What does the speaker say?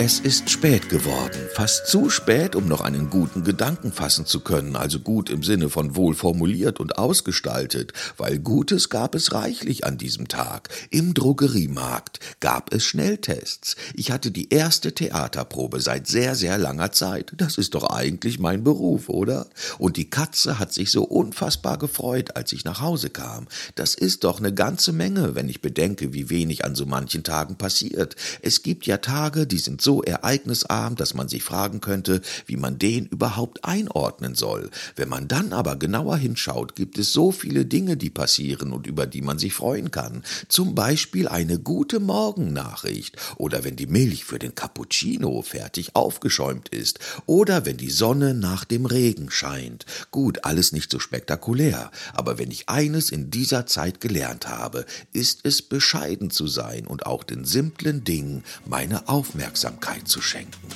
Es ist spät geworden, fast zu spät, um noch einen guten Gedanken fassen zu können, also gut im Sinne von wohl formuliert und ausgestaltet, weil Gutes gab es reichlich an diesem Tag. Im Drogeriemarkt gab es Schnelltests. Ich hatte die erste Theaterprobe seit sehr, sehr langer Zeit. Das ist doch eigentlich mein Beruf, oder? Und die Katze hat sich so unfassbar gefreut, als ich nach Hause kam. Das ist doch eine ganze Menge, wenn ich bedenke, wie wenig an so manchen Tagen passiert. Es gibt ja Tage, die sind ereignisarm, dass man sich fragen könnte, wie man den überhaupt einordnen soll. Wenn man dann aber genauer hinschaut, gibt es so viele Dinge, die passieren und über die man sich freuen kann. Zum Beispiel eine gute Morgennachricht oder wenn die Milch für den Cappuccino fertig aufgeschäumt ist oder wenn die Sonne nach dem Regen scheint. Gut, alles nicht so spektakulär, aber wenn ich eines in dieser Zeit gelernt habe, ist es bescheiden zu sein und auch den simplen Dingen meine Aufmerksamkeit zu schenken.